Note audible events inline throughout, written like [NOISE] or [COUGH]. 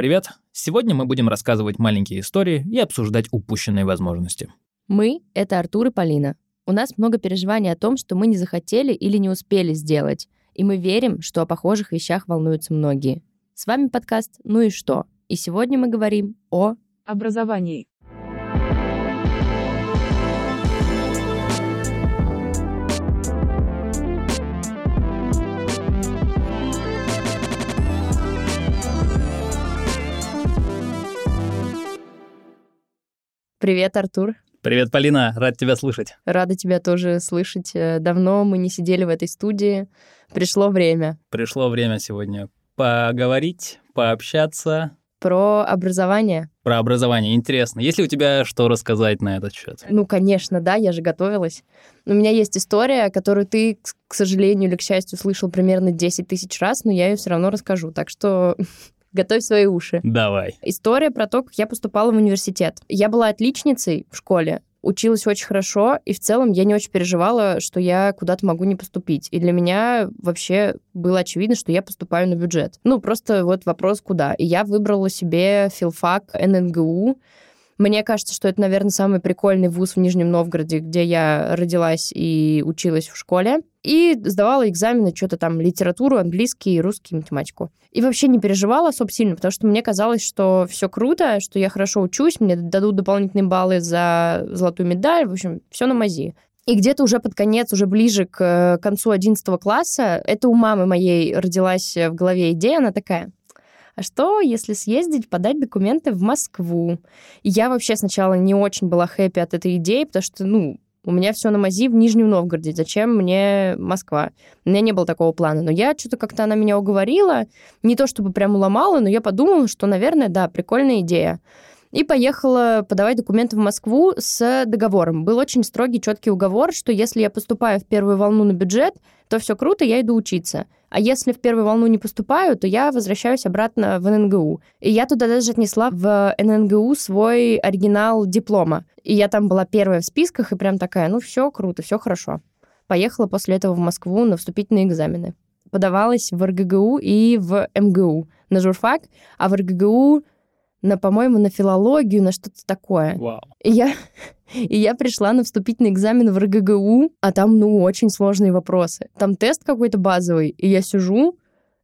Привет! Сегодня мы будем рассказывать маленькие истории и обсуждать упущенные возможности. Мы — это Артур и Полина. У нас много переживаний о том, что мы не захотели или не успели сделать, и мы верим, что о похожих вещах волнуются многие. С вами подкаст «Ну и что?», и сегодня мы говорим о... образовании. Привет, Артур. Привет, Полина, рад тебя слышать. Рада тебя тоже слышать. Э, Давно мы не сидели в этой студии. Пришло время Пришло время сегодня поговорить, пообщаться про образование. про образование. Интересно, есть ли у тебя что рассказать на этот счет? Ну, конечно, да, я же готовилась. У меня есть история, которую ты, к- к сожалению или к счастью, слышал примерно 10 тысяч раз, но я ее все равно расскажу. Так что [LAUGHS] готовь свои уши. Давай. История про то, как я поступала в университет. Я была отличницей в школе, училась очень хорошо, и в целом я не очень переживала, что я куда-то могу не поступить. И для меня вообще было очевидно, что я поступаю на бюджет. Ну, просто вот вопрос, куда. И я выбрала себе филфак ННГУ. Мне кажется, что это, наверное, самый прикольный вуз в Нижнем Новгороде, где я родилась и училась в школе. И сдавала экзамены, что-то там, литературу, английский, русский, математику. И вообще не переживала особо сильно, потому что мне казалось, что все круто, что я хорошо учусь, мне дадут дополнительные баллы за золотую медаль, в общем, все на мази. И где-то уже под конец, уже ближе к э, концу 11 класса, это у мамы моей родилась в голове идея, она такая, а что, если съездить, подать документы в Москву? И я вообще сначала не очень была хэппи от этой идеи, потому что, ну, у меня все на мази в Нижнем Новгороде. Зачем мне Москва? У меня не было такого плана. Но я что-то как-то она меня уговорила. Не то чтобы прям уломала, но я подумала, что, наверное, да, прикольная идея. И поехала подавать документы в Москву с договором. Был очень строгий, четкий уговор, что если я поступаю в первую волну на бюджет, то все круто, я иду учиться. А если в первую волну не поступаю, то я возвращаюсь обратно в ННГУ. И я туда даже отнесла в ННГУ свой оригинал диплома. И я там была первая в списках, и прям такая, ну все круто, все хорошо. Поехала после этого в Москву на вступительные экзамены. Подавалась в РГГУ и в МГУ на журфак, а в РГГУ на, по-моему, на филологию, на что-то такое. Вау. И я, [LAUGHS] и я пришла на вступительный экзамен в РГГУ, а там, ну, очень сложные вопросы. Там тест какой-то базовый, и я сижу,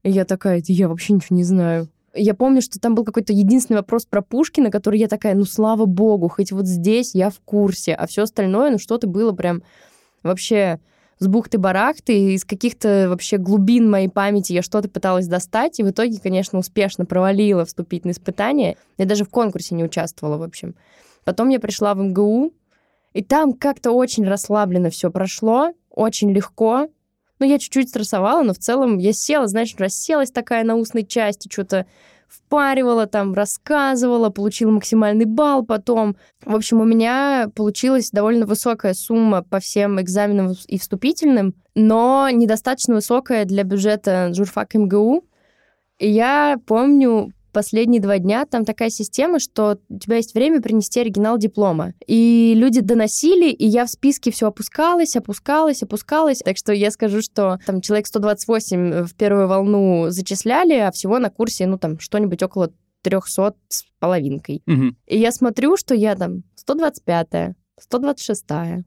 и я такая, «Да я вообще ничего не знаю. Я помню, что там был какой-то единственный вопрос про Пушкина, который я такая, ну, слава богу, хоть вот здесь я в курсе, а все остальное, ну, что-то было прям вообще с бухты-барахты, из каких-то вообще глубин моей памяти я что-то пыталась достать, и в итоге, конечно, успешно провалила вступительные испытания. Я даже в конкурсе не участвовала, в общем. Потом я пришла в МГУ, и там как-то очень расслабленно все прошло, очень легко. Ну, я чуть-чуть стрессовала, но в целом я села, знаешь, расселась такая на устной части, что-то впаривала там, рассказывала, получила максимальный балл потом. В общем, у меня получилась довольно высокая сумма по всем экзаменам и вступительным, но недостаточно высокая для бюджета журфак МГУ. И я помню последние два дня там такая система, что у тебя есть время принести оригинал диплома. И люди доносили, и я в списке все опускалась, опускалась, опускалась. Так что я скажу, что там человек 128 в первую волну зачисляли, а всего на курсе, ну, там, что-нибудь около 300 с половинкой. Мгм. И я смотрю, что я там 125-я, 126-я.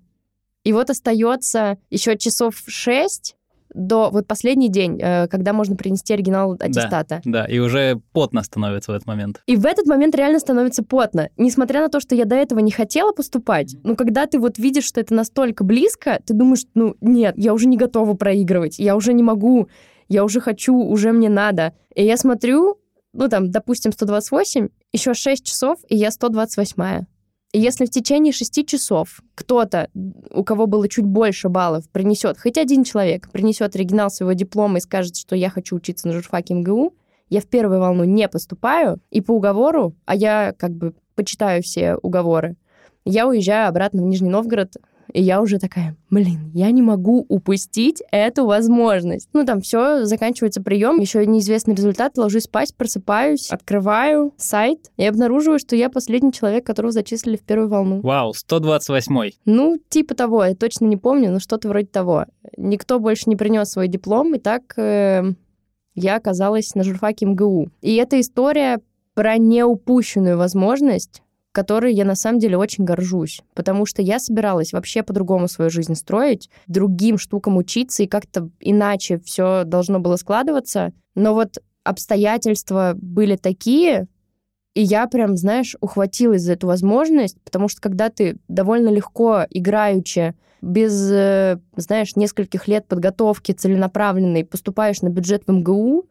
И вот остается еще часов 6 до вот последний день, э, когда можно принести оригинал аттестата. Да, и уже потно становится в этот момент. И в этот момент реально становится потно. Несмотря на то, что я до этого не хотела поступать, но когда ты вот видишь, что это настолько близко, ты думаешь, ну нет, я уже не готова проигрывать, я уже не могу, я уже хочу, уже мне надо. И я смотрю, ну там, допустим, 128, еще 6 часов, и я 128. Если в течение 6 часов кто-то, у кого было чуть больше баллов, принесет, хоть один человек принесет оригинал своего диплома и скажет, что я хочу учиться на журфаке МГУ, я в первую волну не поступаю, и по уговору, а я как бы почитаю все уговоры, я уезжаю обратно в Нижний Новгород, и я уже такая, блин, я не могу упустить эту возможность. Ну, там все, заканчивается прием, еще неизвестный результат, ложусь спать, просыпаюсь, открываю сайт и обнаруживаю, что я последний человек, которого зачислили в первую волну. Вау, 128-й. Ну, типа того, я точно не помню, но что-то вроде того. Никто больше не принес свой диплом, и так э, я оказалась на журфаке МГУ. И эта история про неупущенную возможность, которой я на самом деле очень горжусь, потому что я собиралась вообще по-другому свою жизнь строить, другим штукам учиться, и как-то иначе все должно было складываться. Но вот обстоятельства были такие, и я прям, знаешь, ухватилась за эту возможность, потому что когда ты довольно легко, играючи, без, э, знаешь, нескольких лет подготовки целенаправленной поступаешь на бюджет в МГУ,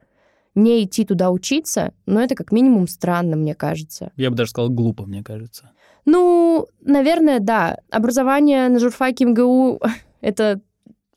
не идти туда учиться, но это как минимум странно, мне кажется. Я бы даже сказал глупо, мне кажется. Ну, наверное, да. Образование на журфаке МГУ — [LAUGHS] это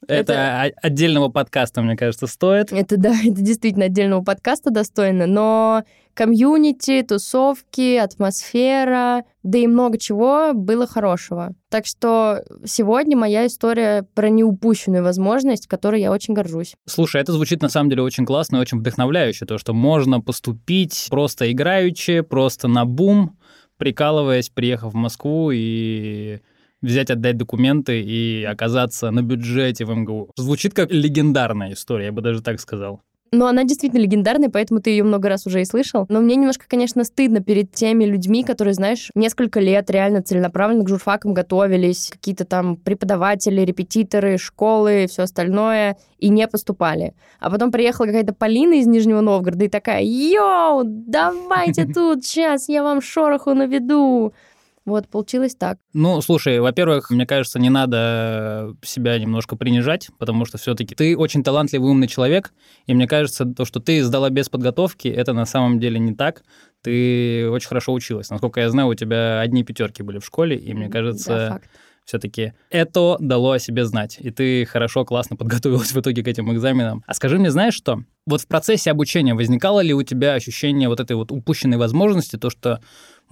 это, это отдельного подкаста, мне кажется, стоит. Это да, [LAUGHS] это действительно отдельного подкаста достойно, но комьюнити, тусовки, атмосфера, да и много чего было хорошего. Так что сегодня моя история про неупущенную возможность, которой я очень горжусь. Слушай, это звучит на самом деле очень классно и очень вдохновляюще, то, что можно поступить просто играючи, просто на бум, прикалываясь, приехав в Москву и взять, отдать документы и оказаться на бюджете в МГУ. Звучит как легендарная история, я бы даже так сказал. Но она действительно легендарная, поэтому ты ее много раз уже и слышал. Но мне немножко, конечно, стыдно перед теми людьми, которые, знаешь, несколько лет реально целенаправленно к журфакам готовились, какие-то там преподаватели, репетиторы, школы и все остальное, и не поступали. А потом приехала какая-то Полина из Нижнего Новгорода и такая, йоу, давайте [LAUGHS] тут, сейчас я вам шороху наведу. Вот, получилось так. Ну, слушай, во-первых, мне кажется, не надо себя немножко принижать, потому что все-таки ты очень талантливый, умный человек, и мне кажется, то, что ты сдала без подготовки, это на самом деле не так. Ты очень хорошо училась. Насколько я знаю, у тебя одни пятерки были в школе, и мне кажется, да, все-таки это дало о себе знать, и ты хорошо, классно подготовилась в итоге к этим экзаменам. А скажи мне, знаешь что? Вот в процессе обучения возникало ли у тебя ощущение вот этой вот упущенной возможности, то, что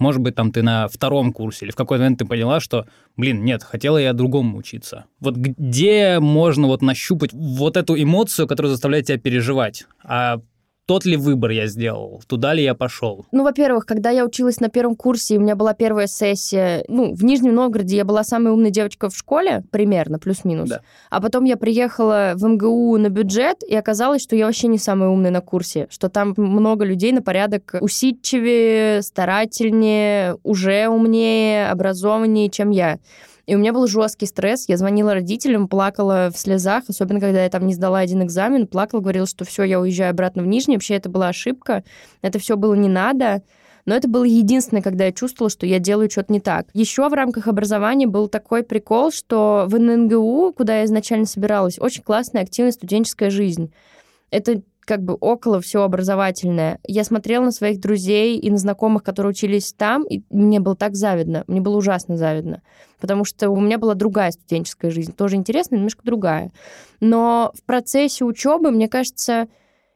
может быть, там ты на втором курсе или в какой-то момент ты поняла, что, блин, нет, хотела я другому учиться. Вот где можно вот нащупать вот эту эмоцию, которая заставляет тебя переживать? А тот ли выбор я сделал, туда ли я пошел? Ну, во-первых, когда я училась на первом курсе, у меня была первая сессия, ну, в Нижнем Новгороде я была самая умная девочка в школе, примерно, плюс-минус. Да. А потом я приехала в МГУ на бюджет, и оказалось, что я вообще не самая умная на курсе, что там много людей на порядок усидчивее, старательнее, уже умнее, образованнее, чем я. И у меня был жесткий стресс. Я звонила родителям, плакала в слезах, особенно когда я там не сдала один экзамен, плакала, говорила, что все, я уезжаю обратно в Нижний. Вообще это была ошибка. Это все было не надо. Но это было единственное, когда я чувствовала, что я делаю что-то не так. Еще в рамках образования был такой прикол, что в ННГУ, куда я изначально собиралась, очень классная, активная студенческая жизнь. Это как бы около все образовательное. Я смотрела на своих друзей и на знакомых, которые учились там, и мне было так завидно, мне было ужасно завидно, потому что у меня была другая студенческая жизнь, тоже интересная, немножко другая. Но в процессе учебы, мне кажется,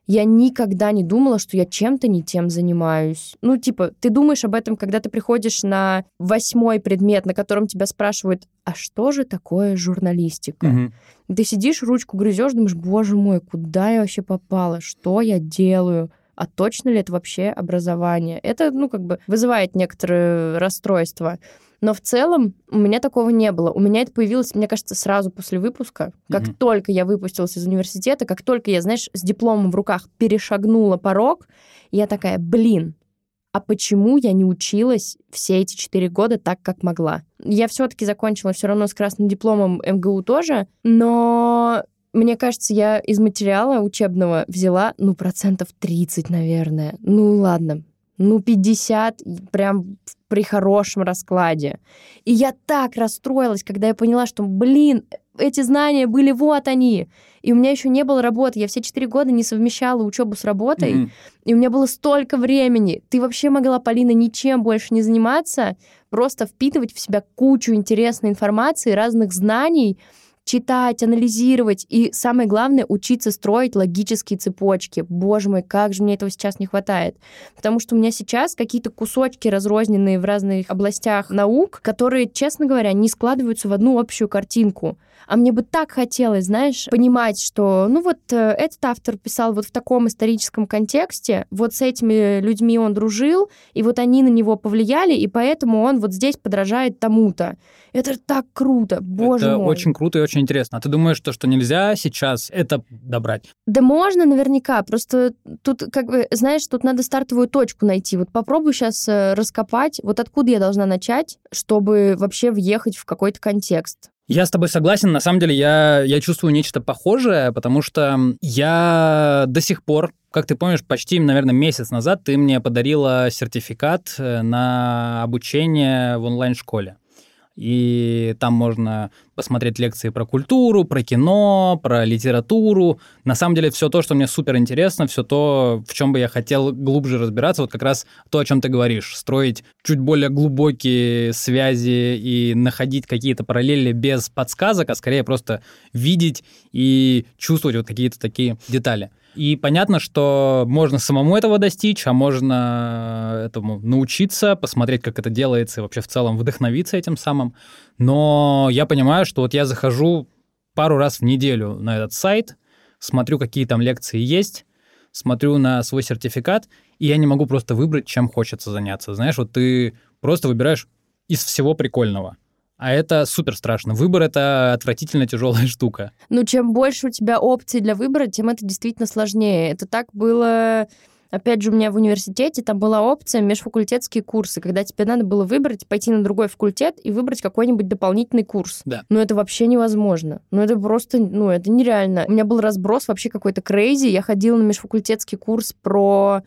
я никогда не думала, что я чем-то не тем занимаюсь. Ну, типа, ты думаешь об этом, когда ты приходишь на восьмой предмет, на котором тебя спрашивают, а что же такое журналистика? Угу. Ты сидишь, ручку грызешь, думаешь, боже мой, куда я вообще попала? Что я делаю? А точно ли это вообще образование? Это, ну, как бы вызывает некоторые расстройства. Но в целом у меня такого не было. У меня это появилось, мне кажется, сразу после выпуска. Как mm-hmm. только я выпустилась из университета, как только я, знаешь, с дипломом в руках перешагнула порог, я такая, блин, а почему я не училась все эти четыре года так, как могла? Я все-таки закончила все равно с красным дипломом МГУ тоже, но мне кажется, я из материала учебного взяла, ну, процентов 30, наверное. Ну, ладно, ну, 50 прям при хорошем раскладе. И я так расстроилась, когда я поняла, что, блин, эти знания были вот они. И у меня еще не было работы. Я все четыре года не совмещала учебу с работой. Mm-hmm. И у меня было столько времени. Ты вообще могла, Полина, ничем больше не заниматься, просто впитывать в себя кучу интересной информации, разных знаний, читать, анализировать и, самое главное, учиться строить логические цепочки. Боже мой, как же мне этого сейчас не хватает. Потому что у меня сейчас какие-то кусочки разрозненные в разных областях наук, которые, честно говоря, не складываются в одну общую картинку. А мне бы так хотелось, знаешь, понимать, что, ну вот, э, этот автор писал вот в таком историческом контексте, вот с этими людьми он дружил, и вот они на него повлияли, и поэтому он вот здесь подражает тому-то. Это так круто, боже Это мой. очень круто и очень интересно. А ты думаешь, что, что нельзя сейчас это добрать? Да можно наверняка, просто тут, как бы, знаешь, тут надо стартовую точку найти. Вот попробуй сейчас э, раскопать, вот откуда я должна начать, чтобы вообще въехать в какой-то контекст. Я с тобой согласен. На самом деле я, я чувствую нечто похожее, потому что я до сих пор, как ты помнишь, почти, наверное, месяц назад ты мне подарила сертификат э, на обучение в онлайн-школе и там можно посмотреть лекции про культуру, про кино, про литературу. На самом деле все то, что мне супер интересно, все то, в чем бы я хотел глубже разбираться, вот как раз то, о чем ты говоришь, строить чуть более глубокие связи и находить какие-то параллели без подсказок, а скорее просто видеть и чувствовать вот какие-то такие детали. И понятно, что можно самому этого достичь, а можно этому научиться, посмотреть, как это делается, и вообще в целом вдохновиться этим самым. Но я понимаю, что вот я захожу пару раз в неделю на этот сайт, смотрю, какие там лекции есть, смотрю на свой сертификат, и я не могу просто выбрать, чем хочется заняться. Знаешь, вот ты просто выбираешь из всего прикольного. А это супер страшно. Выбор — это отвратительно тяжелая [LAUGHS] штука. Ну, чем больше у тебя опций для выбора, тем это действительно сложнее. Это так было... Опять же, у меня в университете там была опция межфакультетские курсы, когда тебе надо было выбрать, пойти на другой факультет и выбрать какой-нибудь дополнительный курс. Да. Но это вообще невозможно. Ну, это просто, ну, это нереально. У меня был разброс вообще какой-то крейзи. Я ходила на межфакультетский курс про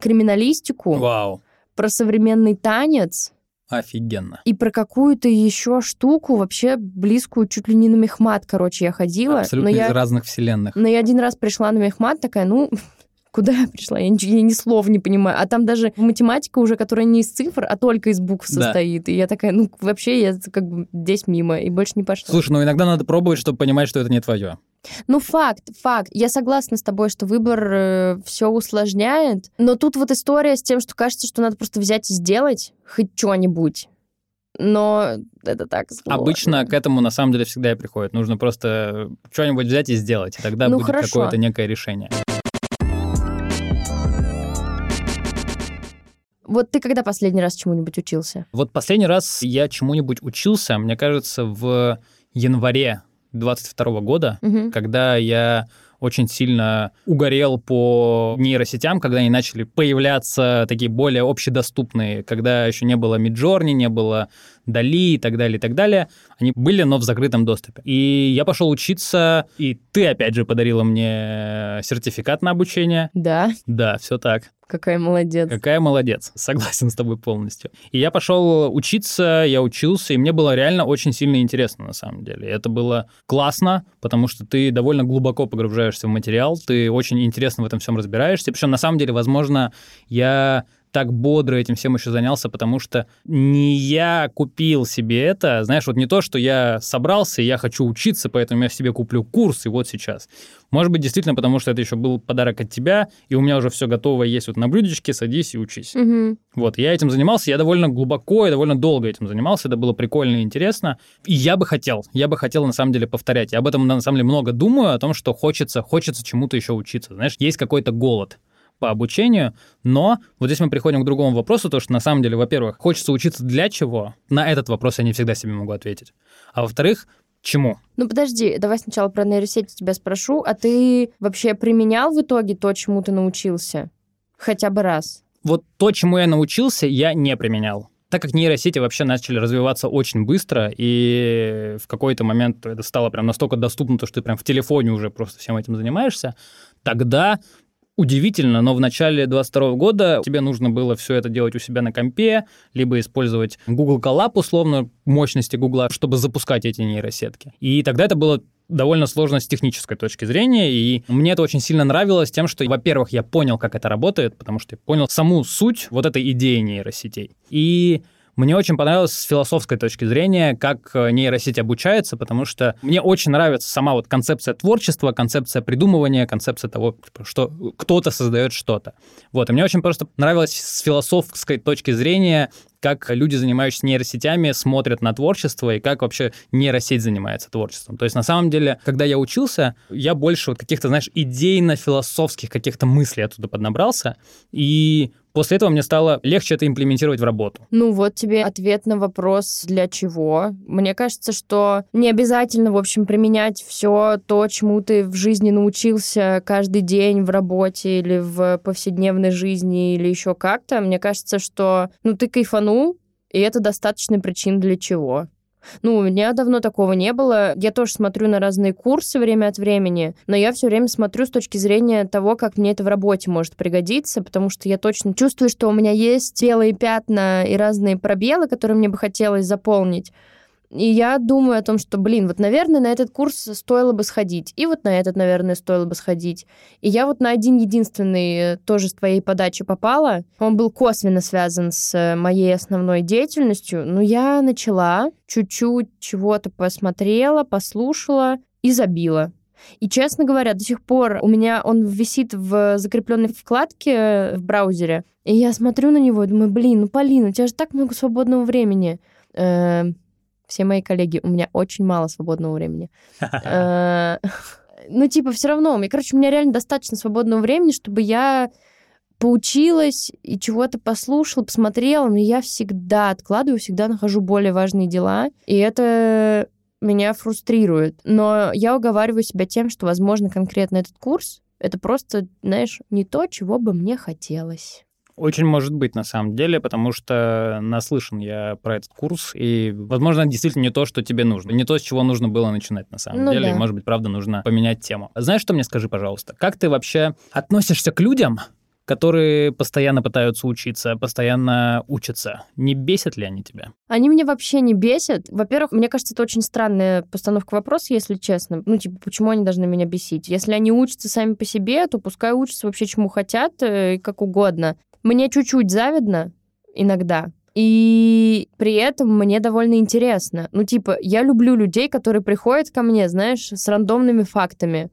криминалистику, Вау. про современный танец, Офигенно. и про какую-то еще штуку, вообще близкую чуть ли не на мехмат, короче, я ходила. Абсолютно но из я, разных вселенных. но я один раз пришла на мехмат, такая, ну, [LAUGHS] куда я пришла? Я, ничего- я ни слов не понимаю. А там даже математика уже, которая не из цифр, а только из букв Да. состоит. И я такая, ну, вообще, я как бы здесь мимо, и больше не пошла. Слушай, ну иногда надо пробовать, чтобы понимать, что это не твое. Ну, факт, факт. Я согласна с тобой, что выбор все усложняет. Но тут вот история с тем, что кажется, что надо просто взять и сделать хоть что-нибудь. Но это так сложно. Обычно к этому на самом деле всегда и приходит. Нужно просто что-нибудь взять и сделать, и тогда Ну, будет хорошо. какое-то некое решение. Вот ты когда последний раз чему-нибудь учился? Вот последний раз я чему-нибудь учился, мне кажется, в январе 22 года, Мгм. когда я очень сильно угорел по нейросетям, когда они начали появляться такие более общедоступные, когда еще не было Midjourney, не было Дали и так далее, и так далее. Они были, но в закрытом доступе. И я пошел учиться, и ты, опять же, подарила мне сертификат на обучение. Да, Да, все так. какая молодец. Какая молодец. Согласен с тобой полностью. И я пошел учиться, я учился, и мне было реально очень сильно интересно на самом деле. Это было классно, потому что ты довольно глубоко погружаешься в материал, ты очень интересно в этом всем разбираешься. Причем на самом деле, возможно, я так бодро этим всем еще занялся, потому что не я купил себе это, знаешь, вот не то, что я собрался, и я хочу учиться, поэтому я себе куплю курс, и вот сейчас. Может быть, действительно, потому что это еще был подарок от тебя, и у меня уже все готово есть вот на блюдечке, садись и учись. Мгм. Вот, я этим занимался, я довольно глубоко и довольно долго этим занимался, это было прикольно и интересно. И я бы хотел, я бы хотел на самом деле повторять. Я об этом на самом деле много думаю, о том, что хочется, хочется чему-то еще учиться. Знаешь, есть какой-то голод по обучению, но вот здесь мы приходим к другому вопросу, то что на самом деле, во-первых, хочется учиться для чего? На этот вопрос я не всегда себе могу ответить. А во-вторых, чему? Ну подожди, давай сначала про нейросети тебя спрошу. А ты вообще применял в итоге то, чему ты научился? Хотя бы раз. Вот то, чему я научился, я не применял. Так как нейросети вообще начали развиваться очень быстро, и в какой-то момент это стало прям настолько доступно, то, что ты прям в телефоне уже просто всем этим занимаешься, тогда удивительно, но в начале 22 года тебе нужно было все это делать у себя на компе, либо использовать Google Colab, условно, мощности Google, чтобы запускать эти нейросетки. И тогда это было довольно сложно с технической точки зрения, и мне это очень сильно нравилось тем, что, во-первых, я понял, как это работает, потому что я понял саму суть вот этой идеи нейросетей. И мне очень понравилось с философской точки зрения, как э, нейросеть обучается, потому что мне очень нравится сама вот концепция творчества, концепция придумывания, концепция того, типа, что кто-то создает что-то. Вот, и мне очень просто нравилось с философской точки зрения, как люди, занимающиеся нейросетями, смотрят на творчество и как вообще нейросеть занимается творчеством. То есть, на самом деле, когда я учился, я больше вот каких-то, знаешь, идейно-философских каких-то мыслей оттуда поднабрался, и После этого мне стало легче это имплементировать в работу. Ну вот тебе ответ на вопрос, для чего. Мне кажется, что не обязательно, в общем, применять все то, чему ты в жизни научился каждый день в работе или в повседневной жизни или еще как-то. Мне кажется, что ну ты кайфанул, и это достаточная причина для чего. Ну, у меня давно такого не было. Я тоже смотрю на разные курсы время от времени, но я все время смотрю с точки зрения того, как мне это в работе может пригодиться, потому что я точно чувствую, что у меня есть белые пятна и разные пробелы, которые мне бы хотелось заполнить. И я думаю о том, что, блин, вот, наверное, на этот курс стоило бы сходить. И вот на этот, наверное, стоило бы сходить. И я вот на один единственный э, тоже с твоей подачи попала. Он был косвенно связан с э, моей основной деятельностью. Но я начала, чуть-чуть чего-то посмотрела, послушала и забила. И, честно говоря, до сих пор у меня он висит в закрепленной вкладке э, в браузере. И я смотрю на него и думаю, блин, ну, Полина, у тебя же так много свободного времени все мои коллеги, у меня очень мало свободного времени. [LAUGHS] Э, ну, типа, все равно, короче, у меня реально достаточно свободного времени, чтобы я поучилась и чего-то послушала, посмотрела, но я всегда откладываю, всегда нахожу более важные дела, и это меня фрустрирует. Но я уговариваю себя тем, что, возможно, конкретно этот курс — это просто, знаешь, не то, чего бы мне хотелось. Очень может быть, на самом деле, потому что наслышан я про этот курс, и, возможно, действительно не то, что тебе нужно. Не то, с чего нужно было начинать, на самом ну, деле. Да. И, может быть, правда, нужно поменять тему. Знаешь, что мне скажи, пожалуйста? Как ты вообще относишься к людям, которые постоянно пытаются учиться, постоянно учатся. Не бесят ли они тебя? Они меня вообще не бесят. Во-первых, мне кажется, это очень странная постановка вопроса, если честно. Ну, типа, почему они должны меня бесить? Если они учатся сами по себе, то пускай учатся вообще чему хотят э, и как угодно. Мне чуть-чуть завидно иногда, и при этом мне довольно интересно. Ну, типа, я люблю людей, которые приходят ко мне, знаешь, с рандомными фактами.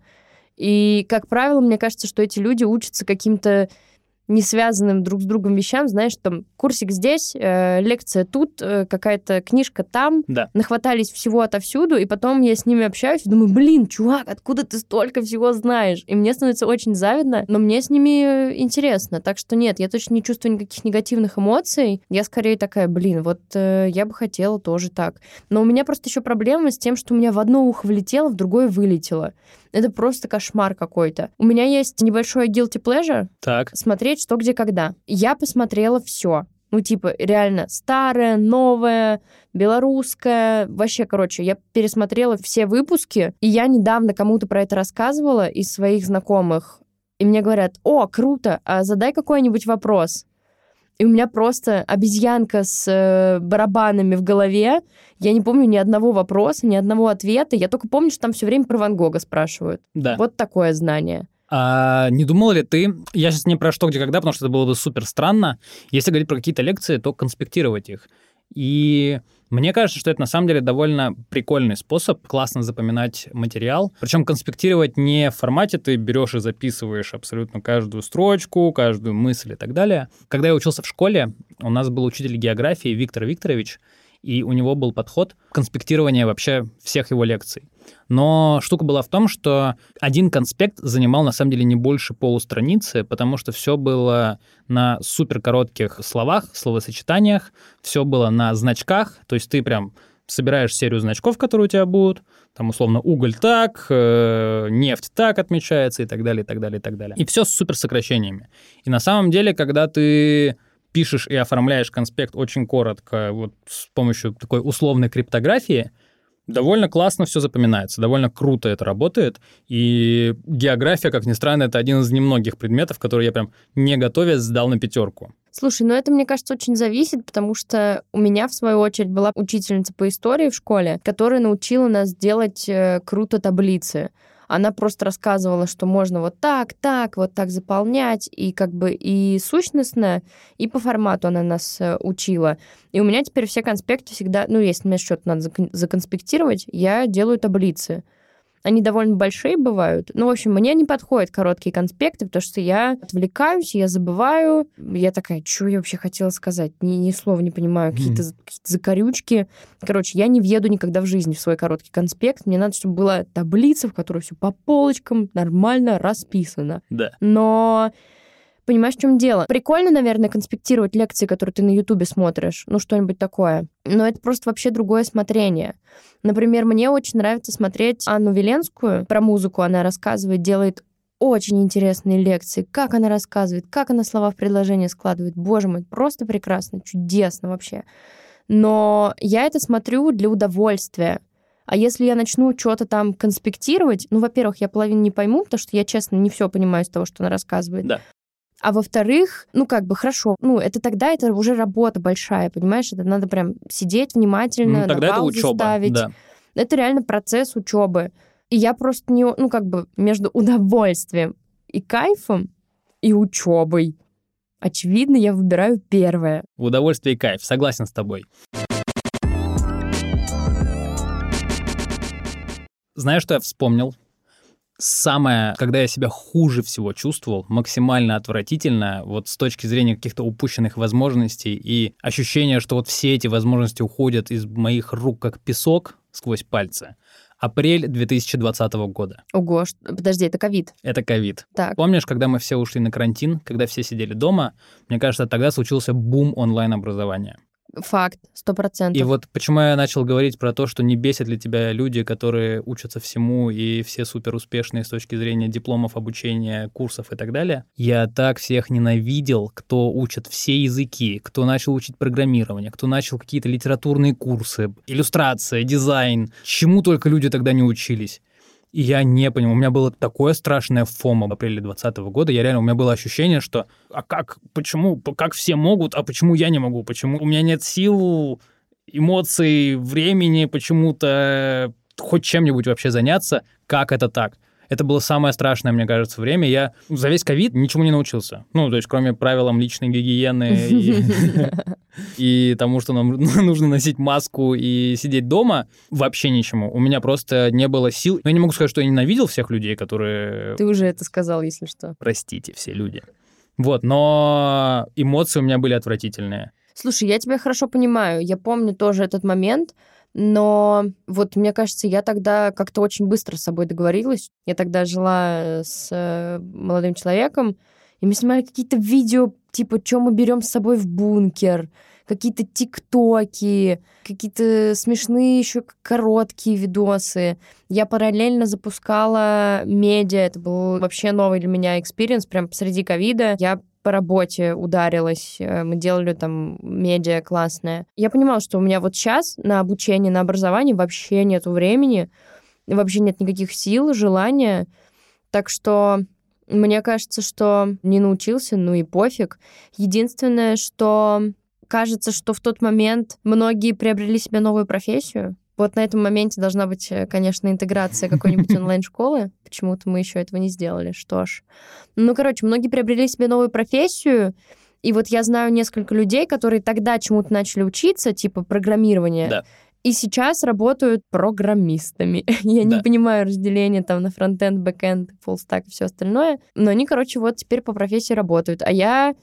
И, как правило, мне кажется, что эти люди учатся каким-то не связанным друг с другом вещам, знаешь, там курсик здесь, э, лекция тут, э, какая-то книжка там, да. нахватались всего отовсюду, и потом я с ними общаюсь и думаю, блин, чувак, откуда ты столько всего знаешь? И мне становится очень завидно, но мне с ними э, интересно, так что нет, я точно не чувствую никаких негативных эмоций, я скорее такая, блин, вот э, я бы хотела тоже так. Но у меня просто еще проблема с тем, что у меня в одно ухо влетело, в другое вылетело. Это просто кошмар какой-то. У меня есть небольшой guilty pleasure. Так. Смотреть что, где, когда. Я посмотрела все. Ну, типа, реально, старое, новое, белорусское. Вообще, короче, я пересмотрела все выпуски, и я недавно кому-то про это рассказывала из своих знакомых. И мне говорят, о, круто, а задай какой-нибудь вопрос и у меня просто обезьянка с э, барабанами в голове. Я не помню ни одного вопроса, ни одного ответа. Я только помню, что там все время про Ван Гога спрашивают. Да. Вот такое знание. А не думал ли ты, я сейчас не про что, где, когда, потому что это было бы супер странно, если говорить про какие-то лекции, то конспектировать их. И мне кажется, что это на самом деле довольно прикольный способ классно запоминать материал. Причем конспектировать не в формате ты берешь и записываешь абсолютно каждую строчку, каждую мысль и так далее. Когда я учился в школе, у нас был учитель географии Виктор Викторович, и у него был подход конспектирования вообще всех его лекций. Но штука была в том, что один конспект занимал на самом деле не больше полустраницы, потому что все было на супер коротких словах, словосочетаниях, все было на значках, то есть ты прям собираешь серию значков, которые у тебя будут, там условно уголь так, э, нефть так отмечается и так далее, и так далее, и так далее. И все с супер сокращениями. И на самом деле, когда ты пишешь и оформляешь конспект очень коротко, вот с помощью такой условной криптографии, довольно классно все запоминается, довольно круто это работает. И география, как ни странно, это один из немногих предметов, которые я прям не готовясь сдал на пятерку. Слушай, ну это, мне кажется, очень зависит, потому что у меня, в свою очередь, была учительница по истории в школе, которая научила нас делать э, круто таблицы она просто рассказывала, что можно вот так, так, вот так заполнять, и как бы и сущностно, и по формату она нас э, учила. И у меня теперь все конспекты всегда, ну, если мне что-то надо законспектировать, я делаю таблицы. Они довольно большие бывают. Ну, в общем, мне не подходят короткие конспекты, потому что я отвлекаюсь, я забываю. Я такая, что я вообще хотела сказать? Ни, ни слова не понимаю. Какие-то какие закорючки. Короче, я не въеду никогда в жизнь в свой короткий конспект. Мне надо, чтобы была таблица, в которой все по полочкам нормально расписано. Да. Но Понимаешь, в чем дело? Прикольно, наверное, конспектировать лекции, которые ты на Ютубе смотришь, ну что-нибудь такое. Но это просто вообще другое смотрение. Например, мне очень нравится смотреть Анну Веленскую про музыку. Она рассказывает, делает очень интересные лекции. Как она рассказывает, как она слова в предложение складывает. Боже мой, просто прекрасно, чудесно вообще. Но я это смотрю для удовольствия. А если я начну что-то там конспектировать, ну, во-первых, я половину не пойму, потому что я, честно, не все понимаю из того, что она рассказывает. Да. А во-вторых, ну, как бы, хорошо, ну, это тогда это уже работа большая, понимаешь? Это надо прям сидеть внимательно, ну, тогда на это паузу учеба, ставить. да. Это реально процесс учебы. И я просто не, ну, как бы, между удовольствием и кайфом, и учебой. Очевидно, я выбираю первое. Удовольствие и кайф, согласен с тобой. Знаешь, что я вспомнил? Самое, когда я себя хуже всего чувствовал, максимально отвратительно, вот с точки зрения каких-то упущенных возможностей и ощущения, что вот все эти возможности уходят из моих рук как песок сквозь пальцы. Апрель 2020 года. Ого, подожди, это ковид. Это ковид. Так. Помнишь, когда мы все ушли на карантин, когда все сидели дома, мне кажется, тогда случился бум онлайн-образования. Факт, сто процентов. И вот почему я начал говорить про то, что не бесят ли тебя люди, которые учатся всему и все супер успешные с точки зрения дипломов, обучения, курсов и так далее. Я так всех ненавидел, кто учит все языки, кто начал учить программирование, кто начал какие-то литературные курсы, иллюстрация, дизайн, чему только люди тогда не учились. И я не понимал, у меня было такое страшное фомо в апреле 2020 года, я реально, у меня было ощущение, что а как, почему, как все могут, а почему я не могу, почему у меня нет сил, эмоций, времени почему-то хоть чем-нибудь вообще заняться, как это так? Это было самое страшное, мне кажется, время. Я за весь ковид ничему не научился. Ну, то есть, кроме правилам личной гигиены и, [LAUGHS] тому, что нам [LAUGHS] нужно носить маску и сидеть дома, вообще ничему. У меня просто не было сил. Я не могу сказать, что я ненавидел всех людей, которые... Ты уже это сказал, если что. Простите, все люди. Вот, но эмоции у меня были отвратительные. Слушай, я тебя хорошо понимаю. Я помню тоже этот момент, но вот мне кажется, я тогда как-то очень быстро с собой договорилась. Я тогда жила с э, молодым человеком, и мы снимали какие-то видео, типа, что мы берем с собой в бункер, какие-то тиктоки, какие-то смешные еще короткие видосы. Я параллельно запускала медиа, это был вообще новый для меня experience, прям посреди ковида. Я по работе ударилась, э, мы делали там медиа классное. Я понимала, что у меня вот сейчас на обучение, на образование вообще нету времени, вообще нет никаких сил, желания. Так что мне кажется, что не научился, ну и пофиг. Единственное, что кажется, что в тот момент многие приобрели себе новую профессию. Вот на этом моменте должна быть, э, конечно, интеграция какой-нибудь [LAUGHS] онлайн-школы. Почему-то мы еще этого не сделали. Что ж. Ну, короче, многие приобрели себе новую профессию, и вот я знаю несколько людей, которые тогда чему-то начали учиться, типа программирование, Да. и сейчас работают программистами. [LAUGHS] Я не Да. понимаю разделения там на фронтенд, бэкенд, fullstack и все остальное, но они, короче, вот теперь по профессии работают, а я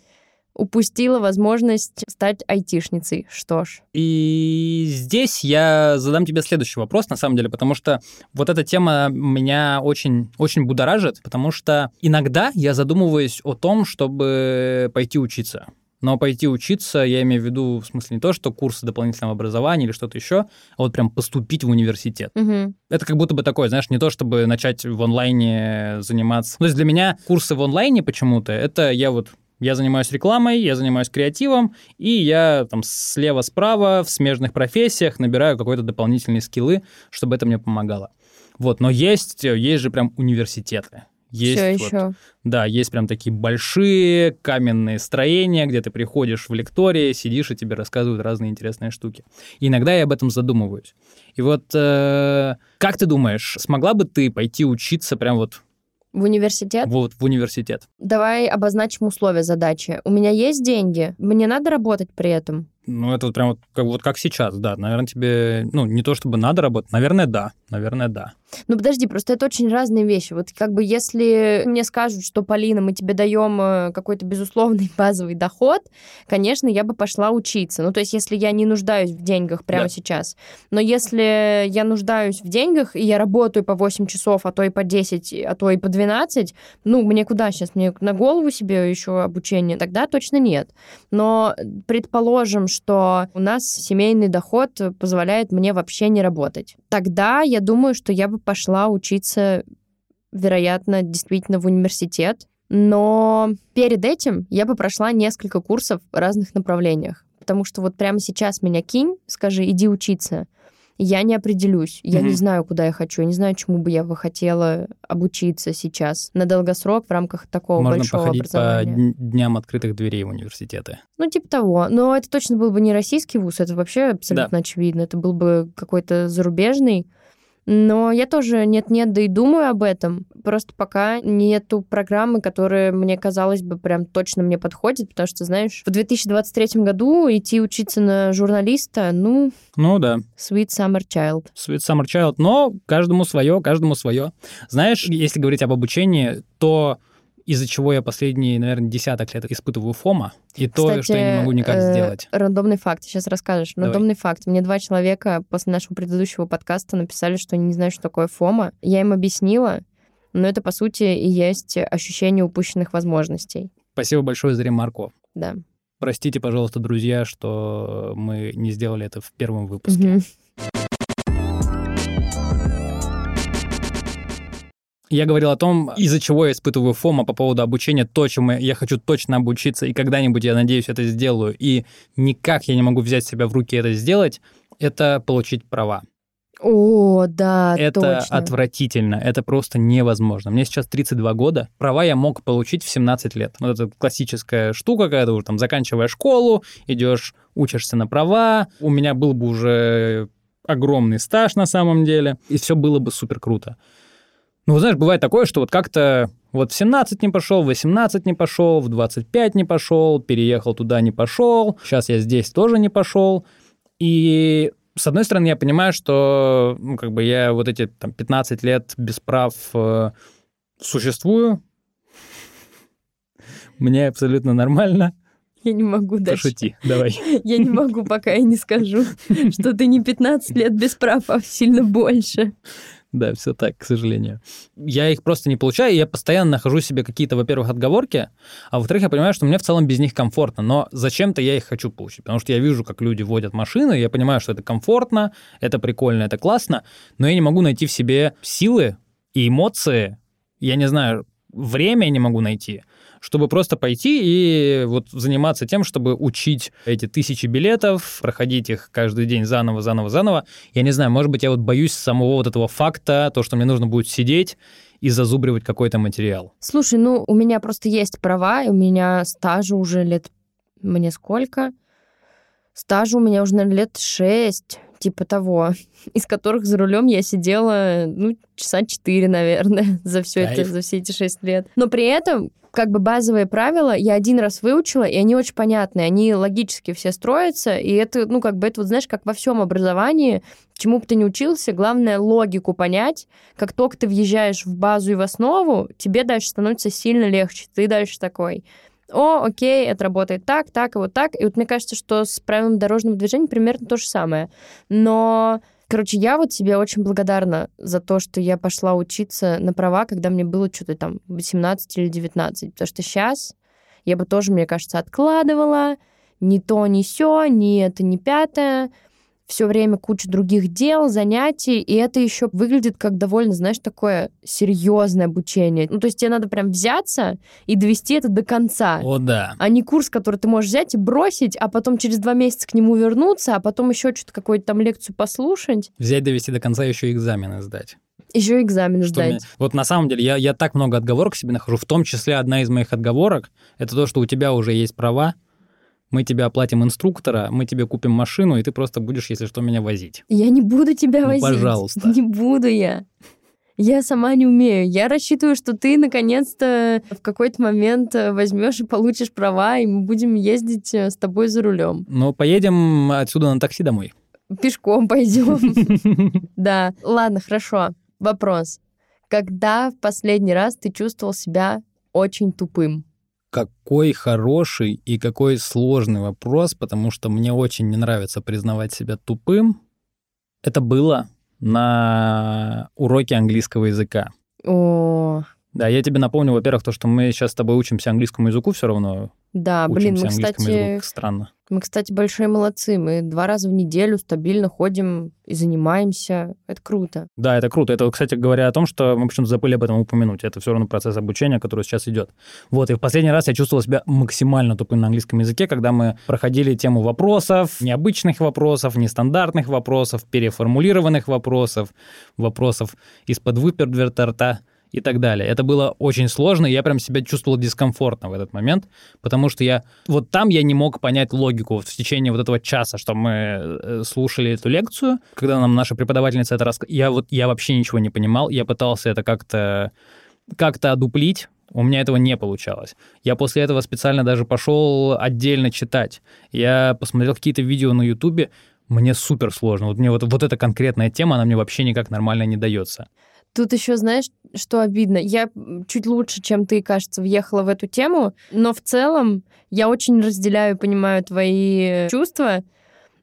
упустила возможность стать айтишницей. Что ж. И здесь я задам тебе следующий вопрос, на самом деле, потому что вот эта тема меня очень, очень будоражит, потому что иногда я задумываюсь о том, чтобы пойти учиться. Но пойти учиться, я имею в виду, в смысле не то, что курсы дополнительного образования или что-то еще, а вот прям поступить в университет. Мгм. Это как будто бы такое, знаешь, не то, чтобы начать в онлайне заниматься. То есть для меня курсы в онлайне почему-то, это я вот я занимаюсь рекламой, я занимаюсь креативом, и я там слева-справа в смежных профессиях набираю какой-то дополнительные скиллы, чтобы это мне помогало. Вот, но есть, есть же прям университеты. Есть Все вот- еще. да, есть прям такие большие каменные строения, где ты приходишь в лектории, сидишь, и тебе рассказывают разные интересные штуки. И иногда я об этом задумываюсь. И вот э, как ты думаешь, смогла бы ты пойти учиться прям вот, В университет? вот в университет? Давай обозначим условия задачи. У меня есть деньги, мне надо работать при этом. Ну, это вот прям вот как, вот как сейчас, да. Наверное, тебе, ну, не то чтобы надо работать, наверное, да. Наверное, да. Ну, подожди, просто это очень разные вещи. Вот как бы если мне скажут, что, Полина, мы тебе даем э, какой-то безусловный [LAUGHS] базовый доход, конечно, я бы пошла учиться. Ну, то есть если я не нуждаюсь в деньгах прямо да. сейчас. Но если я нуждаюсь в деньгах, и я работаю по 8 часов, а то и по 10, а то и по 12, ну, мне куда сейчас? Мне на голову себе еще обучение? Тогда точно нет. Но предположим, что у нас семейный доход позволяет мне вообще не работать. Тогда я думаю, что я бы пошла учиться, вероятно, действительно в университет. Но перед этим я бы прошла несколько курсов в разных направлениях. Потому что вот прямо сейчас меня кинь, скажи, иди учиться. Я не определюсь. Я mm-hmm. не знаю, куда я хочу. Я не знаю, чему бы я бы хотела обучиться сейчас на долгосрок в рамках такого Можно большого походить образования. по дням открытых дверей в университеты. Ну, типа того. Но это точно был бы не российский вуз, это вообще абсолютно да. очевидно. Это был бы какой-то зарубежный. Но я тоже нет-нет, да и думаю об этом. Просто пока нету программы, которая, мне казалось бы, прям точно мне подходит, потому что, знаешь, в 2023 году идти учиться на журналиста, ну... Ну да. Sweet Summer Child. Sweet Summer Child, но каждому свое, каждому свое. Знаешь, если говорить об обучении, то из-за чего я последние, наверное, десяток лет испытываю фома, и Кстати, то, что я не могу никак э, сделать. Рандомный факт, сейчас расскажешь. Давай. Рандомный факт. Мне два человека после нашего предыдущего подкаста написали, что они не знают, что такое фома. Я им объяснила, но это, по сути, и есть ощущение упущенных возможностей. Спасибо большое за ремарку. Да. Простите, пожалуйста, друзья, что мы не сделали это в первом выпуске. Угу. Я говорил о том, из-за чего я испытываю фома по поводу обучения, то, чему я хочу точно обучиться, и когда-нибудь, я надеюсь, это сделаю, и никак я не могу взять себя в руки это сделать, это получить права. О, да, Это точно. отвратительно, это просто невозможно. Мне сейчас 32 года, права я мог получить в 17 лет. Вот это классическая штука, когда ты уже там заканчивая школу, идешь, учишься на права, у меня был бы уже огромный стаж на самом деле, и все было бы супер круто. Ну, знаешь, бывает такое, что вот как-то вот в 17 не пошел, в 18 не пошел, в 25 не пошел, переехал туда не пошел, сейчас я здесь тоже не пошел. И с одной стороны, я понимаю, что ну, как бы я вот эти там, 15 лет без прав э, существую. Мне абсолютно нормально. Я не могу дальше. Пошути, давай. [LAUGHS] Я не могу, пока я не скажу, что ты не 15 лет без прав, а сильно больше. Да, все так, к сожалению. Я их просто не получаю, и я постоянно нахожу себе какие-то, во-первых, отговорки, а во-вторых, я понимаю, что мне в целом без них комфортно, но зачем-то я их хочу получить, потому что я вижу, как люди водят машины, я понимаю, что это комфортно, это прикольно, это классно, но я не могу найти в себе силы и эмоции, я не знаю, время не могу найти, чтобы просто пойти и вот заниматься тем, чтобы учить эти тысячи билетов, проходить их каждый день заново, заново, заново. Я не знаю, может быть, я вот боюсь самого вот этого факта, то, что мне нужно будет сидеть и зазубривать какой-то материал. Слушай, ну, у меня просто есть права, у меня стажа уже лет... Мне сколько? Стажа у меня уже, наверное, лет шесть типа того, [LAUGHS] из которых за рулем я сидела, ну, часа четыре, наверное, [LAUGHS] за все это, за все эти шесть лет. Но при этом как бы базовые правила я один раз выучила, и они очень понятные, они логически все строятся, и это, ну, как бы это вот, знаешь, как во всем образовании, чему бы ты ни учился, главное логику понять. Как только ты въезжаешь в базу и в основу, тебе дальше становится сильно легче. Ты дальше такой, о, окей, это работает так, так и вот так. И вот мне кажется, что с правилами дорожного движения примерно то же самое. Но Короче, я вот себе очень благодарна за то, что я пошла учиться на права, когда мне было что-то там 18 или 19. Потому что сейчас я бы тоже, мне кажется, откладывала ни то, ни сё, ни это, ни пятое все время куча других дел, занятий, и это еще выглядит как довольно, знаешь, такое серьезное обучение. Ну, то есть тебе надо прям взяться и довести это до конца. О, да. А не курс, который ты можешь взять и бросить, а потом через два месяца к нему вернуться, а потом еще что-то какую-то там лекцию послушать. Взять, довести до конца, еще экзамены сдать. Еще экзамен что сдать. Мне... Вот на самом деле я, я так много отговорок себе нахожу, в том числе одна из моих отговорок, это то, что у тебя уже есть права, мы тебе оплатим инструктора, мы тебе купим машину, и ты просто будешь, если что, меня возить. Я не буду тебя ну, возить. Пожалуйста. [LAUGHS] Не буду я. Я сама не умею. Я рассчитываю, что ты наконец-то в какой-то момент э, возьмешь и получишь права, и мы будем ездить э, с тобой за рулем. Ну, поедем отсюда на такси домой. Пешком пойдем. [LAUGHS] Да. Ладно, хорошо. Вопрос. Когда в последний раз ты чувствовал себя очень тупым? Какой хороший и какой сложный вопрос, потому что мне очень не нравится признавать себя тупым. Это было на уроке английского языка. О, Да, я тебе напомню, во-первых, то, что мы сейчас с тобой учимся английскому языку все равно. да, блин, мы, кстати, языку, как странно. мы, кстати, большие молодцы. Мы два раза в неделю стабильно ходим и занимаемся. Это круто. Да, это круто. Это, кстати говоря, о том, что мы почему-то забыли об этом упомянуть. Это все равно процесс обучения, который сейчас идет. Вот, и в последний раз я чувствовал себя максимально тупым на английском языке, когда мы проходили тему вопросов, необычных вопросов, нестандартных вопросов, переформулированных вопросов, вопросов из-под выпердверта рта и так далее. Это было очень сложно, и я прям себя чувствовал дискомфортно в этот момент, потому что я... Вот там я не мог понять логику в течение вот этого часа, что мы э, слушали эту лекцию, когда нам наша преподавательница это рассказывала. Я вот я вообще ничего не понимал, я пытался это как-то как-то одуплить, у меня этого не получалось. Я после этого специально даже пошел отдельно читать. Я посмотрел какие-то видео на Ютубе, мне супер сложно. Вот мне вот, вот эта конкретная тема, она мне вообще никак нормально не дается. Тут еще, знаешь, что обидно? Я чуть лучше, чем ты, кажется, въехала в эту тему, но в целом я очень разделяю и понимаю твои чувства,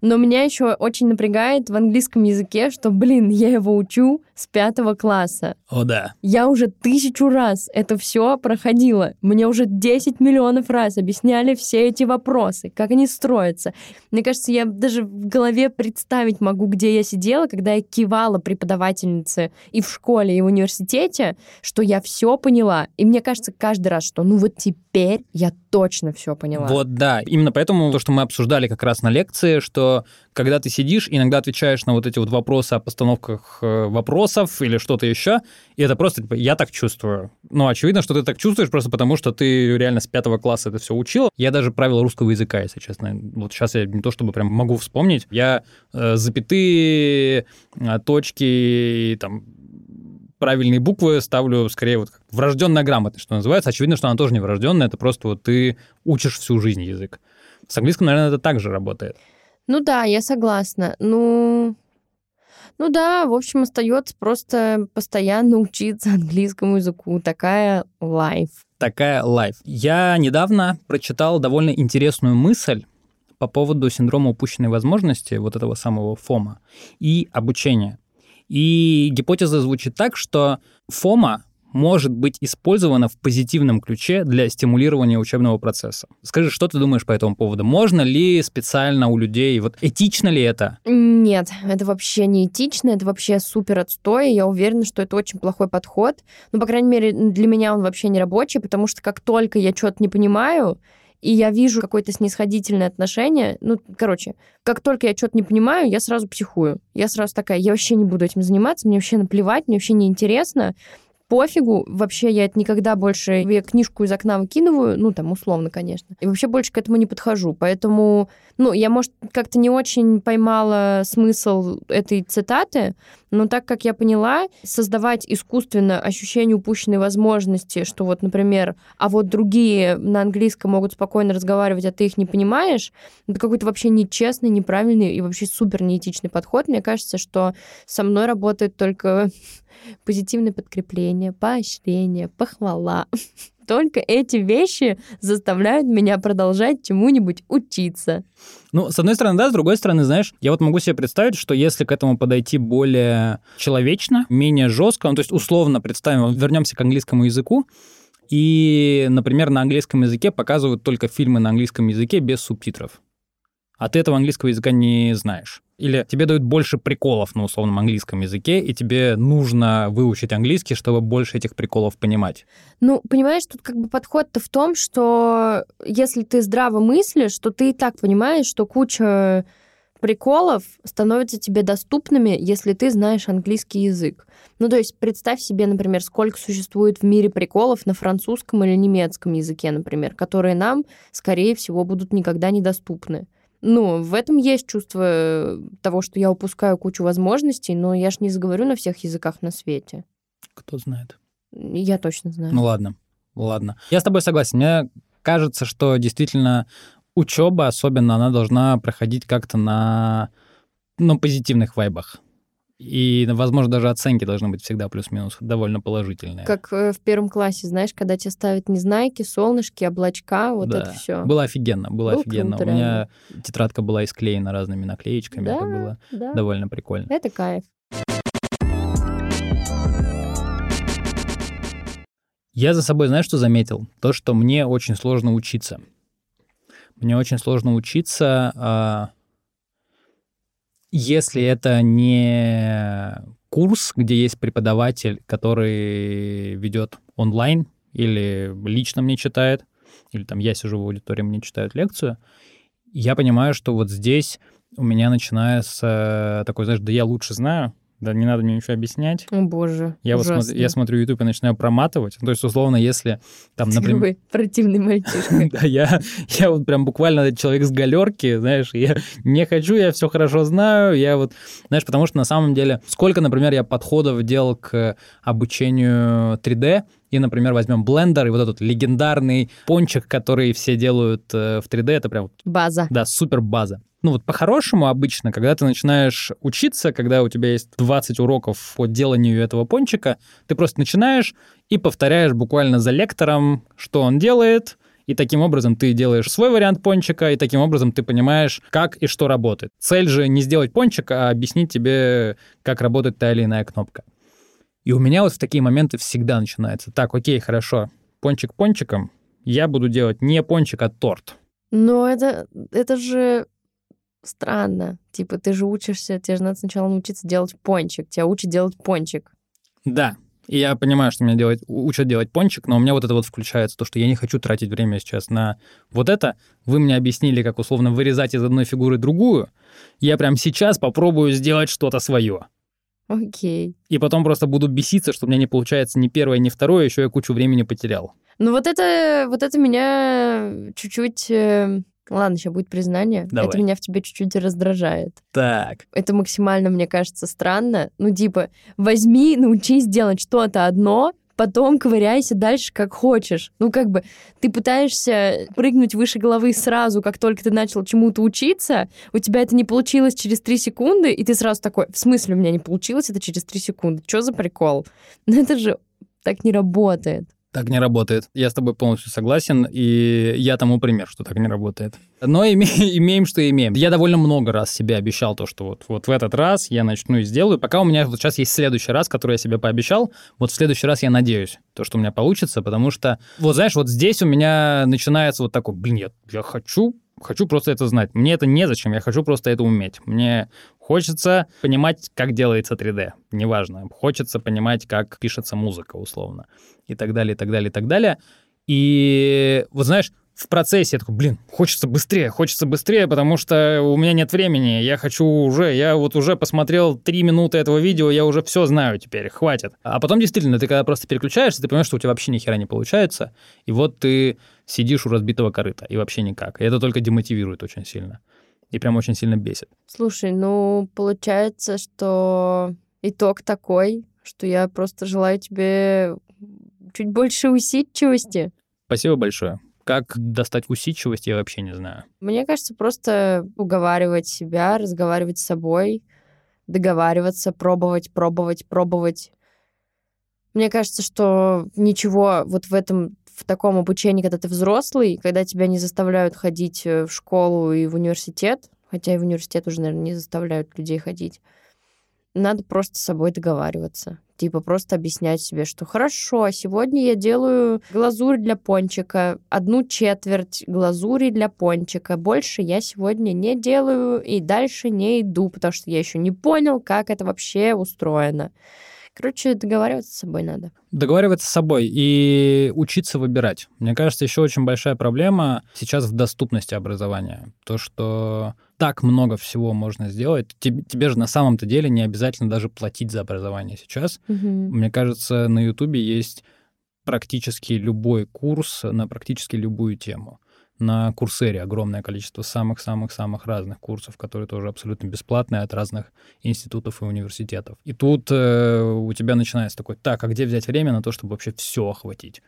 но меня еще очень напрягает в английском языке, что, блин, я его учу с пятого класса. О, да. Я уже тысячу раз это все проходила. Мне уже 10 миллионов раз объясняли все эти вопросы, как они строятся. Мне кажется, я даже в голове представить могу, где я сидела, когда я кивала преподавательнице и в школе, и в университете, что я все поняла. И мне кажется каждый раз, что ну вот теперь я точно все поняла. Вот да. Именно поэтому то, что мы обсуждали как раз на лекции, что когда ты сидишь, иногда отвечаешь на вот эти вот вопросы о постановках э, вопросов или что-то еще, и это просто типа, я так чувствую. Ну, очевидно, что ты так чувствуешь просто потому, что ты реально с пятого класса это все учил. Я даже правила русского языка, если честно. Вот сейчас я не то чтобы прям могу вспомнить. Я э, запятые, э, точки, там, правильные буквы ставлю скорее вот как врожденная грамотность, что называется. Очевидно, что она тоже не врожденная, это просто вот ты учишь всю жизнь язык. С английским, наверное, это также работает. Ну да, я согласна. Ну, ну да, в общем, остается просто постоянно [LAUGHS] учиться английскому языку. Такая лайф. Такая лайф. Я недавно прочитал довольно интересную мысль по поводу синдрома упущенной возможности, вот этого самого ФОМа, и обучения. И гипотеза звучит так, что ФОМа может быть использована в позитивном ключе для стимулирования учебного процесса. Скажи, что ты думаешь по этому поводу? Можно ли специально у людей, вот этично ли это? Нет, это вообще не этично, это вообще супер отстой. Я уверена, что это очень плохой подход. Ну, по крайней мере, для меня он вообще не рабочий, потому что как только я что-то не понимаю, и я вижу какое-то снисходительное отношение, ну, короче, как только я что-то не понимаю, я сразу психую. Я сразу такая, я вообще не буду этим заниматься, мне вообще наплевать, мне вообще не интересно пофигу, вообще я это никогда больше, я книжку из окна выкидываю, ну, там, условно, конечно, и вообще больше к этому не подхожу, поэтому, ну, я, может, как-то не очень поймала смысл этой цитаты, но так как я поняла, создавать искусственно ощущение упущенной возможности, что вот, например, а вот другие на английском могут спокойно разговаривать, а ты их не понимаешь, это какой-то вообще нечестный, неправильный и вообще супер неэтичный подход. Мне кажется, что со мной работает только позитивное подкрепление, поощрение, похвала. [LAUGHS] Только эти вещи заставляют меня продолжать чему-нибудь учиться. Ну, с одной стороны, да, с другой стороны, знаешь, я вот могу себе представить, что если к этому подойти более человечно, менее жестко, ну, то есть условно представим, вернемся к английскому языку, и, например, на английском языке показывают только фильмы на английском языке без субтитров. А ты этого английского языка не знаешь. Или тебе дают больше приколов на условном английском языке, и тебе нужно выучить английский, чтобы больше этих приколов понимать. Ну, понимаешь, тут как бы подход-то в том, что если ты здраво мыслишь, то ты и так понимаешь, что куча приколов становятся тебе доступными, если ты знаешь английский язык. Ну, то есть представь себе, например, сколько существует в мире приколов на французском или немецком языке, например, которые нам, скорее всего, будут никогда недоступны. Ну, в этом есть чувство того, что я упускаю кучу возможностей, но я ж не заговорю на всех языках на свете. Кто знает. Я точно знаю. Ну ладно, ладно. Я с тобой согласен. Мне кажется, что действительно учеба, особенно, она должна проходить как-то на ну, позитивных вайбах. И, возможно, даже оценки должны быть всегда плюс-минус довольно положительные. Как э, в первом классе, знаешь, когда тебе ставят незнайки, солнышки, облачка, вот Да. это все. Было офигенно, было Было офигенно. круто, У меня тетрадка была исклеена разными наклеечками, это Да. было Да. довольно прикольно. Это кайф. Я за собой, знаешь, что заметил? То, что мне очень сложно учиться. Мне очень сложно учиться, а, если это не курс, где есть преподаватель, который ведет онлайн или лично мне читает, или там я сижу в аудитории, мне читают лекцию, я понимаю, что вот здесь у меня начинается такой, знаешь, да я лучше знаю, да не надо мне ничего объяснять. О, боже. Я вот смотрю, я смотрю YouTube и начинаю проматывать. То есть, условно, если там, например... Ой, противный мальчишка. [LAUGHS] Да, я, я вот прям буквально человек с галерки, знаешь, я не хочу, я все хорошо знаю, я вот, знаешь, потому что на самом деле, сколько, например, я подходов делал к обучению 3D, и, например, возьмем Blender, и вот этот легендарный пончик, который все делают э, в 3D, это прям База. да, супер база. Ну вот по-хорошему обычно, когда ты начинаешь учиться, когда у тебя есть 20 уроков по деланию этого пончика, ты просто начинаешь и повторяешь буквально за лектором, что он делает, и таким образом ты делаешь свой вариант пончика, и таким образом ты понимаешь, как и что работает. Цель же не сделать пончик, а объяснить тебе, как работает та или иная кнопка. И у меня вот в такие моменты всегда начинается. Так, окей, хорошо, пончик пончиком, я буду делать не пончик, а торт. Но это, это же странно. Типа, ты же учишься, тебе же надо сначала научиться делать пончик. Тебя учат делать пончик. Да, и я понимаю, что меня делать, учат делать пончик, но у меня вот это вот включается, то, что я не хочу тратить время сейчас на вот это. Вы мне объяснили, как условно вырезать из одной фигуры другую. Я прям сейчас попробую сделать что-то свое. Окей. И потом просто буду беситься, что у меня не получается ни первое, ни второе, еще я кучу времени потерял. Ну вот это, вот это меня чуть-чуть... Ладно, сейчас будет признание. Давай. Это меня в тебе чуть-чуть раздражает. Так. Это максимально, мне кажется, странно. Ну, типа, возьми, научись делать что-то одно, потом ковыряйся дальше как хочешь. Ну, как бы, ты пытаешься прыгнуть выше головы сразу, как только ты начал чему-то учиться, у тебя это не получилось через три секунды, и ты сразу такой, в смысле у меня не получилось это через три секунды? Что за прикол? [LAUGHS] Ну, это же так не работает. Так не работает. Я с тобой полностью согласен, и я тому пример, что так не работает. Но име- [LAUGHS] имеем, что имеем. Я довольно много раз себе обещал то, что вот, вот в этот раз я начну и сделаю. Пока у меня вот сейчас есть следующий раз, который я себе пообещал, вот в следующий раз я надеюсь, то, что у меня получится, потому что, вот знаешь, вот здесь у меня начинается вот такой, блин, я, я хочу, хочу просто это знать. Мне это незачем, я хочу просто это уметь. Мне хочется понимать, как делается 3D, неважно. Хочется понимать, как пишется музыка, условно и так далее, и так далее, и так далее. И вот знаешь, в процессе я такой, блин, хочется быстрее, хочется быстрее, потому что у меня нет времени, я хочу уже, я вот уже посмотрел три минуты этого видео, я уже все знаю теперь, хватит. А потом действительно, ты когда просто переключаешься, ты понимаешь, что у тебя вообще ни хера не получается, и вот ты сидишь у разбитого корыта, и вообще никак. И это только демотивирует очень сильно. И прям очень сильно бесит. Слушай, ну, получается, что итог такой, что я просто желаю тебе чуть больше усидчивости. Спасибо большое. Как достать усидчивость, я вообще не знаю. Мне кажется, просто уговаривать себя, разговаривать с собой, договариваться, пробовать, пробовать, пробовать. Мне кажется, что ничего вот в этом, в таком обучении, когда ты взрослый, когда тебя не заставляют ходить э, в школу и в университет, хотя и в университет уже, наверное, не заставляют людей ходить, надо просто с собой договариваться. Типа просто объяснять себе, что хорошо, сегодня я делаю глазурь для пончика, одну четверть глазури для пончика. Больше я сегодня не делаю и дальше не иду, потому что я еще не понял, как это вообще устроено. Короче, договариваться с собой надо. Договариваться с собой и учиться выбирать. Мне кажется, еще очень большая проблема сейчас в доступности образования. То, что так много всего можно сделать. Тебе, тебе же на самом-то деле не обязательно даже платить за образование сейчас. Мне кажется, на Ютубе есть практически любой курс на практически любую тему. на Курсере огромное количество самых-самых-самых разных курсов, которые тоже абсолютно бесплатные от разных институтов и университетов. И тут э, у тебя начинается такой, так, а где взять время на то, чтобы вообще все охватить?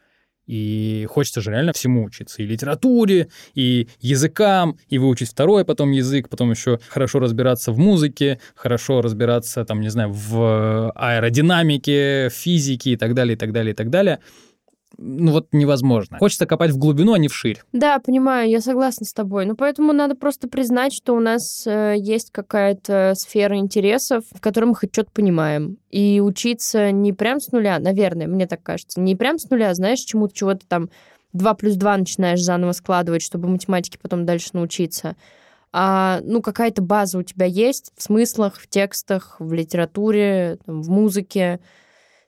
И хочется же реально всему учиться. И литературе, и языкам, и выучить второй потом язык, потом еще хорошо разбираться в музыке, хорошо разбираться, там, не знаю, в аэродинамике, физике и так далее, и так далее, и так далее ну вот невозможно. Хочется копать в глубину, а не вширь. Да, понимаю, я согласна с тобой. Ну, поэтому надо просто признать, что у нас э, есть какая-то сфера интересов, в которой мы хоть что-то понимаем. И учиться не прям с нуля, наверное, мне так кажется, не прям с нуля, знаешь, чему-то чего-то там 2 плюс 2 начинаешь заново складывать, чтобы математике потом дальше научиться. А, ну, какая-то база у тебя есть в смыслах, в текстах, в литературе, там, в музыке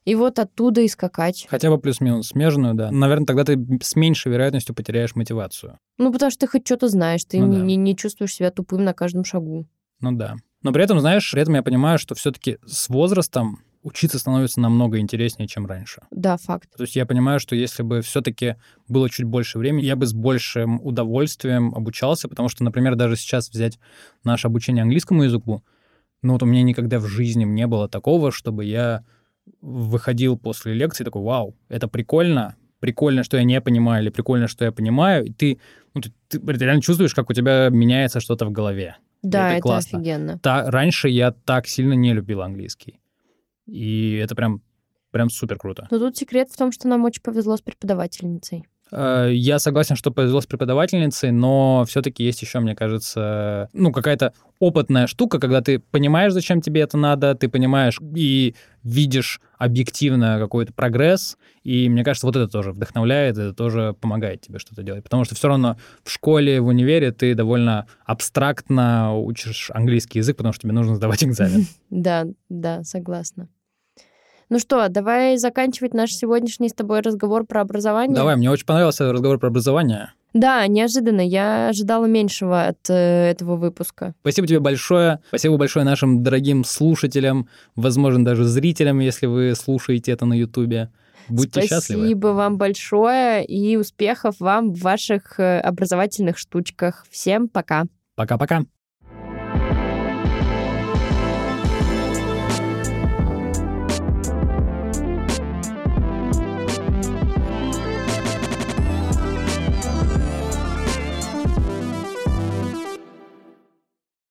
и вот оттуда и скакать. Хотя бы плюс-минус смежную, да. Наверное, тогда ты с меньшей вероятностью потеряешь мотивацию. Ну, потому что ты хоть что-то знаешь, ты ну, не, да. не, не чувствуешь себя тупым на каждом шагу. Ну да. Но при этом, знаешь, при этом я понимаю, что все-таки с возрастом учиться становится намного интереснее, чем раньше. Да, факт. То есть я понимаю, что если бы все-таки было чуть больше времени, я бы с большим удовольствием обучался, потому что, например, даже сейчас взять наше обучение английскому языку, ну вот у меня никогда в жизни не было такого, чтобы я выходил после лекции такой, вау, это прикольно, прикольно, что я не понимаю, или прикольно, что я понимаю, и ты, ну, ты, ты реально чувствуешь, как у тебя меняется что-то в голове. Да, это, это классно. офигенно. Та, раньше я так сильно не любил английский. И это прям, прям супер круто. Но тут секрет в том, что нам очень повезло с преподавательницей. Э, я согласен, что повезло с преподавательницей, но все-таки есть еще, мне кажется, ну, какая-то опытная штука, когда ты понимаешь, зачем тебе это надо, ты понимаешь и видишь объективно какой-то прогресс, и мне кажется, вот это тоже вдохновляет, это тоже помогает тебе что-то делать, потому что все равно в школе, в универе ты довольно абстрактно учишь английский язык, потому что тебе нужно сдавать экзамен. [LAUGHS] Да, да, согласна. Ну что, давай заканчивать наш сегодняшний с тобой разговор про образование. Давай, мне очень понравился разговор про образование. Да, неожиданно. Я ожидала меньшего от э, этого выпуска. Спасибо тебе большое. Спасибо большое нашим дорогим слушателям, возможно, даже зрителям, если вы слушаете это на Ютубе. Будьте Спасибо счастливы. Спасибо вам большое и успехов вам в ваших э, образовательных штучках. Всем пока. Пока-пока.